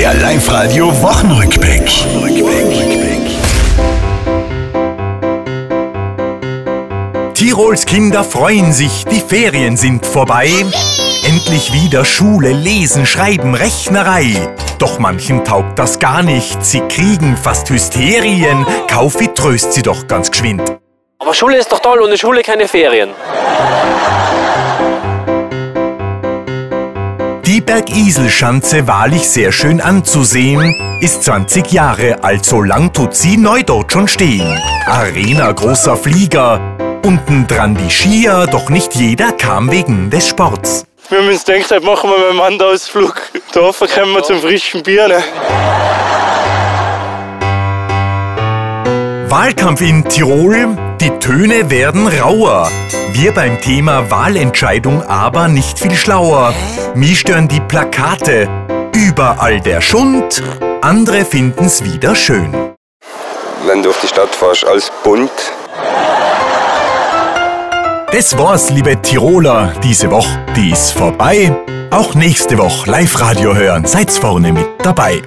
Der Live-Radio Wochenrückblick. Tirols Kinder freuen sich, die Ferien sind vorbei. Endlich wieder Schule, Lesen, Schreiben, Rechnerei. Doch manchen taugt das gar nicht, sie kriegen fast Hysterien. Kaufi tröst sie doch ganz geschwind. Aber Schule ist doch toll, ohne Schule keine Ferien. Die Bergiselschanze wahrlich sehr schön anzusehen, ist 20 Jahre alt, so lang tut sie neu dort schon stehen. Arena großer Flieger, unten dran die Skier, doch nicht jeder kam wegen des Sports. Wir haben uns gedacht, heute machen wir mal einen Wandausflug. Da kommen wir zum frischen Bier. Ne? Wahlkampf in Tirol, die Töne werden rauer. Wir beim Thema Wahlentscheidung aber nicht viel schlauer. Mich stören die Plakate, überall der Schund, andere finden's wieder schön. Wenn du durch die Stadt fährst, alles bunt. Das war's, liebe Tiroler, diese Woche, die ist vorbei. Auch nächste Woche Live-Radio hören, seid's vorne mit dabei.